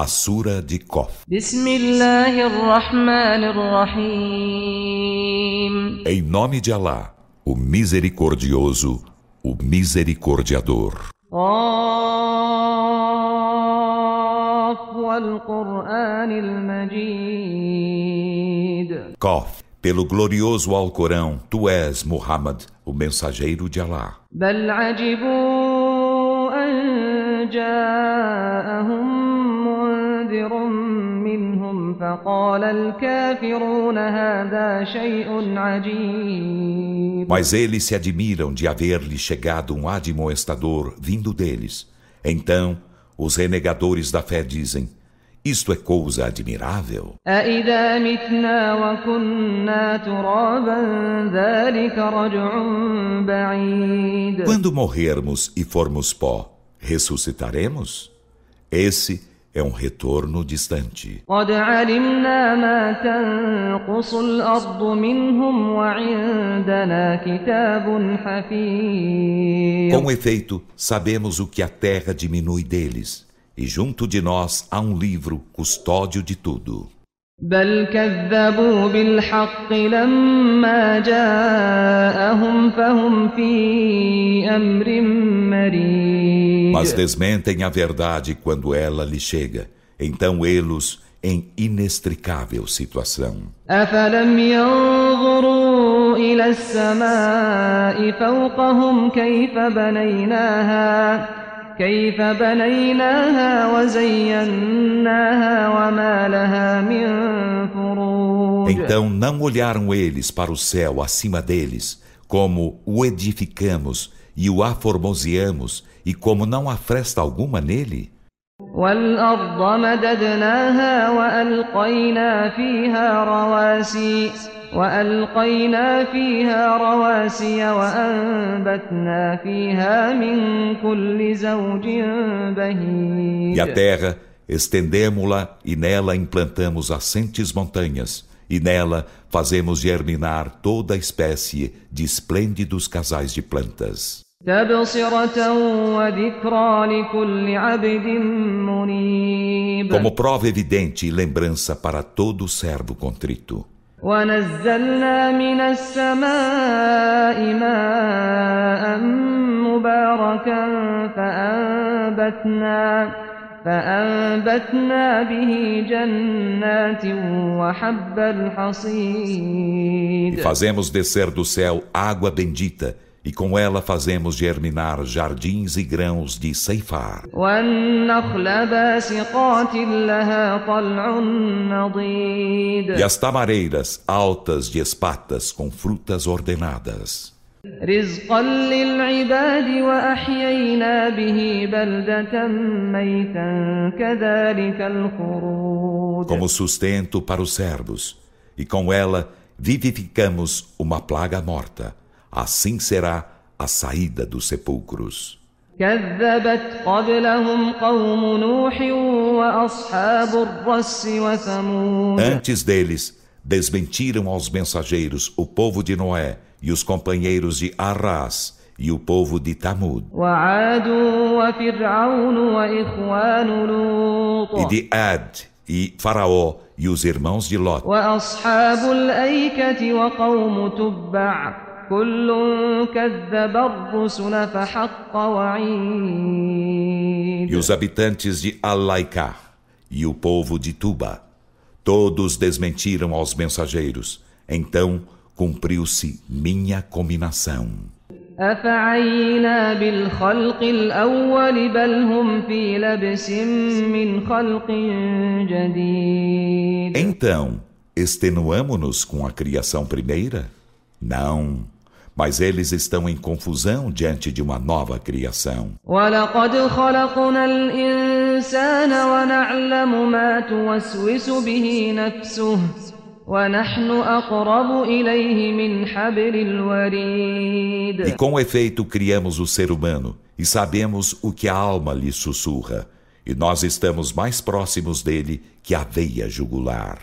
A Sura de Kof. بسم الله الرحمن الرحيم Em nome de Alá, o Misericordioso, o Misericordiador. قاف والقرآن المجيد Kof. Pelo glorioso Alcorão, tu és, Muhammad, o mensageiro de Alá. بل عجبوا أن جاءهم منذر منهم فقال الكافرون هذا شيء عجيب Mas eles se admiram de haver-lhe chegado um admoestador vindo deles. Então, os renegadores da fé dizem: Isto é coisa admirável. أإذا متنا وكنا ترابا ذلك رجع بعيد Quando morrermos e formos pó, ressuscitaremos? Esse é um retorno distante. Com efeito, sabemos o que a terra diminui deles, e junto de nós há um livro custódio de tudo. بل كذبوا بالحق لما جاءهم فهم في أمر مريج Mas desmentem a verdade quando ela lhe chega. Então eles em inextricável situação. أفلم ينظروا إلى السماء فوقهم كيف بنيناها كيف بنيناها وزيناها وما لها من Então não olharam eles para o céu acima deles, como o edificamos e o aformoseamos, e como não há fresta alguma nele? والأرض مددناها وألقينا فيها رواسي وألقينا فيها رواسي وأنبتنا فيها من كل زوج بهيج E a terra, estendemo-la e nela implantamos assentes montanhas, e nela fazemos germinar toda espécie de esplêndidos casais de plantas. تبصرة وذكرى لكل عبد منيب Como prova evidente e lembrança para todo servo contrito. ونزلنا من السماء ماء مباركا فأنبتنا فأنبتنا به جنات وحب E الحصيد fazemos descer do céu água bendita, e com ela fazemos germinar jardins e grãos de ceifar. والنخل باسقات لها طلع نضيد E as tamareiras altas de espatas com frutas ordenadas. رزقا للعباد وأحيينا به بلدة ميتا كذلك الخروج Como sustento para os servos, e com ela vivificamos uma plaga morta. Assim será a saída dos sepulcros. كذبت قبلهم قوم نوح وأصحاب الرس وثمود Antes deles, desmentiram aos mensageiros o povo de Noé e os companheiros de Arras e o povo de Tamud. E de Ad e Faraó e os irmãos de Lot. E os habitantes de Alaika e o povo de Tuba. Todos desmentiram aos mensageiros. Então, cumpriu-se minha cominação. Então, extenuamo-nos com a criação primeira? Não, mas eles estão em confusão diante de uma nova criação. -se e com efeito criamos o ser humano e sabemos o que a alma lhe sussurra. E nós estamos mais próximos dele que a veia jugular.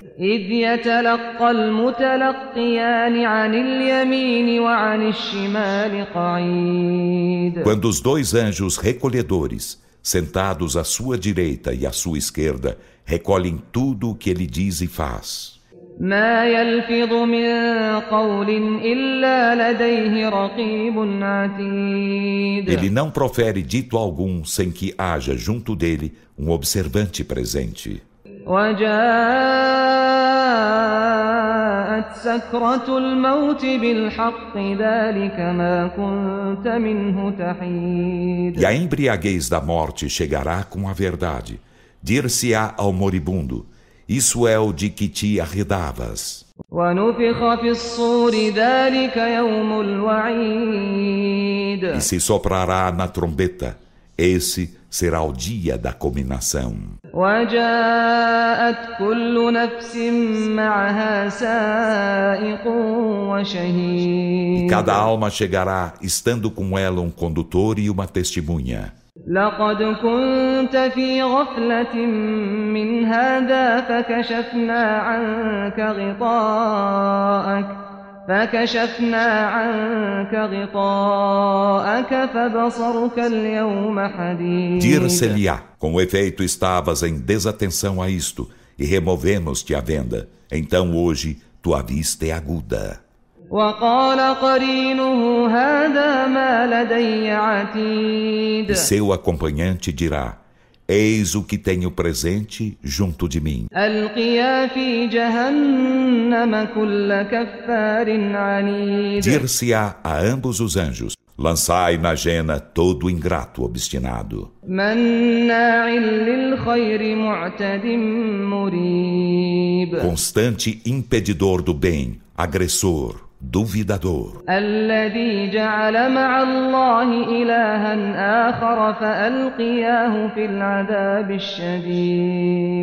Quando os dois anjos recolhedores, sentados à sua direita e à sua esquerda, recolhem tudo o que ele diz e faz. ما يلفظ من قول إلا لديه رقيب عتيد Ele não profere dito algum sem que haja junto dele um observante presente. وجاءت سكرة الموت بالحق ذلك ما كنت منه تحيد E a embriaguez da morte chegará com a verdade. Dir-se-á ao moribundo: isso é o de que te arredavas. E se soprará na trombeta, esse será o dia da cominação. E cada alma chegará estando com ela um condutor e uma testemunha. لقد كنت في غفلة من هذا فكشفنا عنك غطاءك فكشفنا عنك غطاءك فبصرك اليوم حديد Dir-se-lhe-á, com efeito estavas em desatenção a isto, e removemos-te a venda. Então hoje tua vista é aguda. E seu acompanhante dirá: Eis o que tenho presente junto de mim. Dir-se-á a ambos os anjos: Lançai na jena todo ingrato obstinado. Constante impedidor do bem, agressor, duvidador.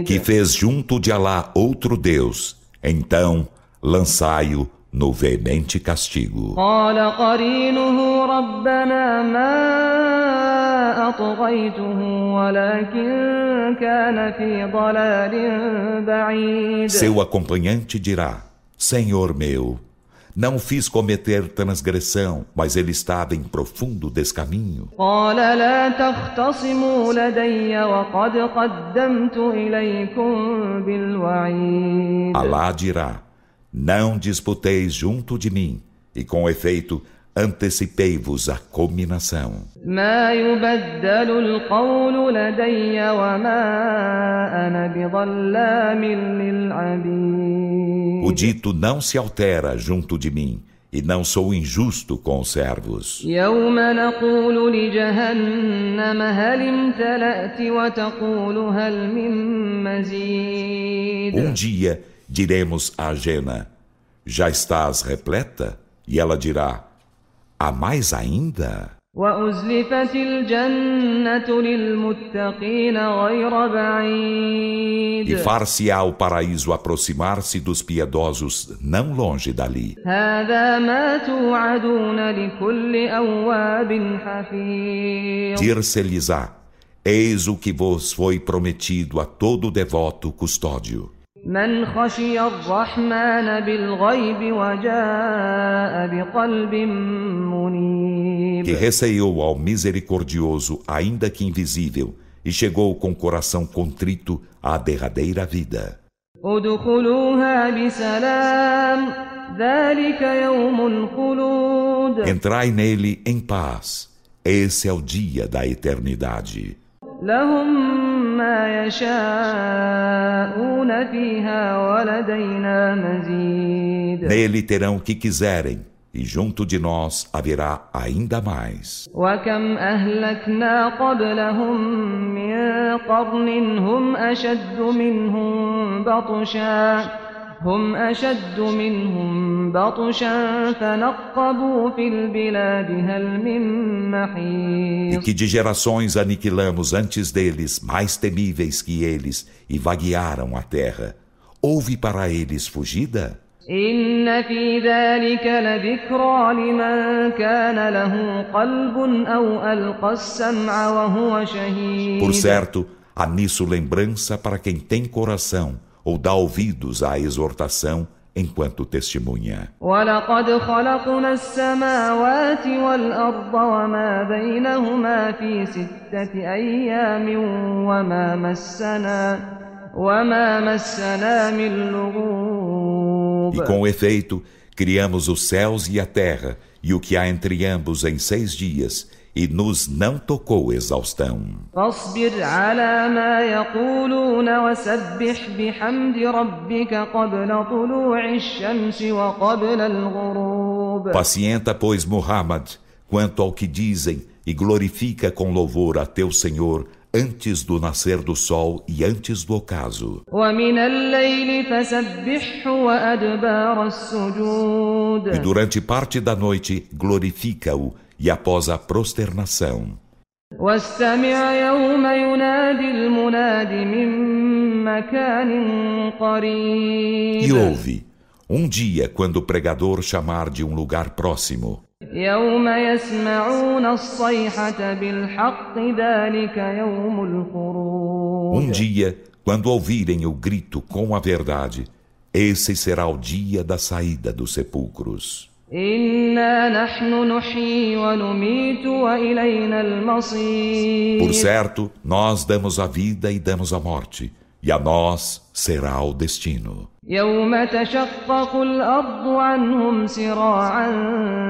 Que fez junto de Alá outro Deus, então lançai-o no veemente castigo. Seu acompanhante dirá: Senhor meu, não fiz cometer transgressão, mas ele estava em profundo descaminho. Alá dirá: Não disputeis junto de mim, e com efeito, antecipei-vos à cominação. O dito não se altera junto de mim. E não sou injusto com os servos. Um dia diremos a Jena: Já estás repleta? E ela dirá: Há mais ainda? E far-se-á o paraíso aproximar-se dos piedosos, não longe dali. Dir-se-lhes-á: Eis o que vos foi prometido a todo devoto custódio من خشي الرحمن بالغيب وجاء بقلب منيب que receou ao misericordioso, ainda que invisível, e chegou com coração contrito à derradeira vida. ادخلوها بسلام ذلك يوم الخلود Entrai nele em paz. Esse é o dia da eternidade. لهم ما يشاءون فيها ولدينا مزيد Nele terão o que quiserem, e junto de nós haverá ainda mais. وكم أهلكنا قبلهم من قرن هم أشد منهم بطشا هم أشد منهم بطشا فنقبوا في البلاد هل من E محيص que de gerações aniquilamos antes deles, mais temíveis que eles, e vaguearam a terra. Houve para eles fugida? إن في ذلك لذكرى لمن كان له قلب أو ألقى السمع وهو شهيد Por certo, há nisso lembrança para quem tem coração ou dá ouvidos à exortação enquanto testemunha. E com efeito, criamos os céus e a terra, e o que há entre ambos em seis dias, e nos não tocou exaustão. Pacienta, pois, Muhammad, quanto ao que dizem, e glorifica com louvor a teu Senhor antes do nascer do sol e antes do ocaso. E durante parte da noite glorifica-o e após a prosternação. واستمع يوم ينادي المناد من مكان قريب E ouve, um dia, quando o pregador chamar de um lugar próximo, يوم يسمعون الصيحة بالحق ذلك يوم الخروج um dia, quando ouvirem o grito com a verdade, esse será o dia da saída dos sepulcros. إنا نحن نحيي ونميت وإلينا المصير Por certo, nós damos a vida e damos a morte, e a nós será o destino. يوم تشقق الأرض عنهم سراعا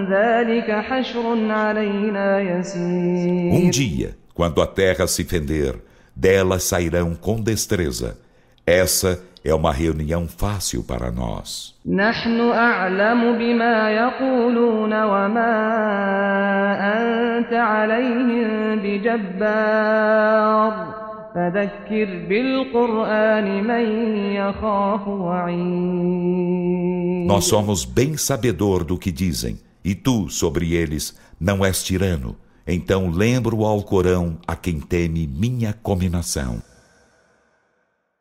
ذلك حشر علينا يسير Um dia, quando a terra se fender, delas sairão com destreza. Essa é é uma reunião fácil para nós. Nós somos bem sabedor do que dizem, e tu, sobre eles, não és tirano. Então lembro ao Corão a quem teme minha cominação.